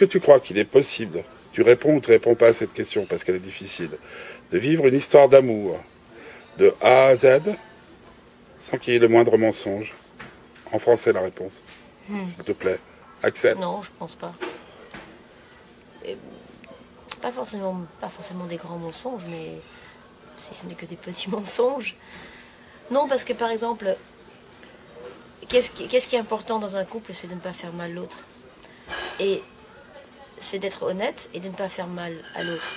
que tu crois qu'il est possible, tu réponds ou tu réponds pas à cette question parce qu'elle est difficile, de vivre une histoire d'amour de A à Z sans qu'il y ait le moindre mensonge? En français, la réponse. Hmm. S'il te plaît. Accepte. Non, je pense pas. Et pas forcément, pas forcément des grands mensonges, mais si ce n'est que des petits mensonges. Non, parce que par exemple, qu'est-ce qui, qu'est-ce qui est important dans un couple, c'est de ne pas faire mal l'autre. Et c'est d'être honnête et de ne pas faire mal à l'autre.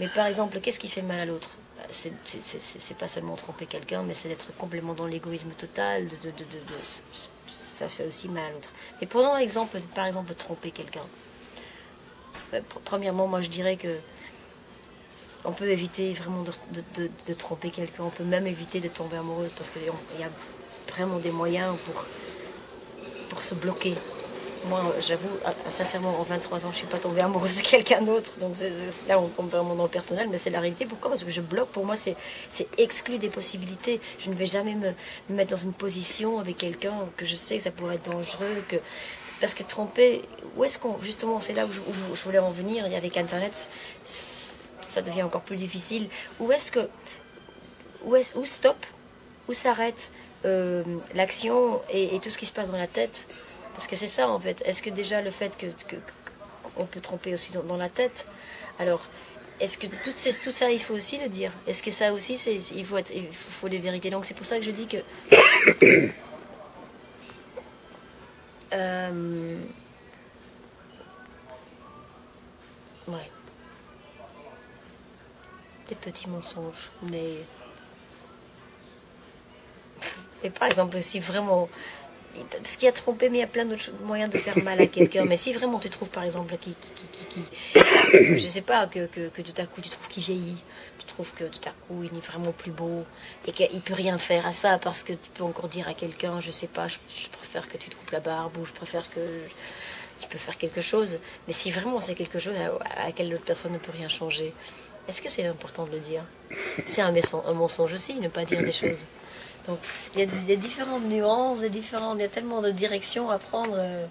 Mais par exemple, qu'est-ce qui fait mal à l'autre? Bah, c'est, pas seulement tromper quelqu'un, mais c'est d'être complètement dans l'égoïsme total. De, ça fait aussi mal à l'autre. Mais prenons l'exemple, par exemple, tromper quelqu'un. Bah, pr- premièrement, moi je dirais que on peut éviter vraiment de tromper quelqu'un. On peut même éviter de tomber amoureuse parce qu'il y a vraiment des moyens pour, pour se bloquer. Moi, j'avoue, ah, sincèrement, en 23 ans, je suis pas tombée amoureuse de quelqu'un d'autre. Donc là, on tombe vraiment dans le personnel, mais c'est la réalité. Pourquoi? Parce que je bloque. Pour moi, c'est exclu des possibilités. Je ne vais jamais me, me mettre dans une position avec quelqu'un que je sais que ça pourrait être dangereux. Parce que tromper, où est-ce qu'on. Justement, c'est là où je, voulais en venir. Et avec Internet, ça devient encore plus difficile. Où est-ce que. Où, où stop Où s'arrête euh, l'action et tout ce qui se passe dans la tête? Parce que c'est ça, en fait. Est-ce que déjà le fait que. qu'on peut tromper aussi dans, la tête Alors. Est-ce que tout, ces- tout ça, il faut aussi le dire? Est-ce que ça aussi, c'est, il, faut être, il faut les vérités? Donc c'est pour ça que je dis que Euh, Ouais. Des petits mensonges, mais. Et par exemple, si vraiment. Parce qu'il y a trompé, mais il y a plein d'autres moyens de faire mal à quelqu'un. Mais si vraiment tu trouves, par exemple, qui. qui, qui, qui- qui- je sais pas, que, que, que tout à coup tu trouves qu'il vieillit, tu trouves que tout à coup il est vraiment plus beau, et qu'il peut rien faire à ça, parce que tu peux encore dire à quelqu'un, je sais pas, je, je préfère que tu te coupes la barbe, ou je préfère que tu peux faire quelque chose. Mais si vraiment c'est quelque chose à, à laquelle l'autre personne ne peut rien changer, est-ce que c'est important de le dire? C'est un, mensonge- aussi, ne pas dire des choses. Donc il y a différentes nuances, des différentes, il y a tellement de directions à prendre. euh,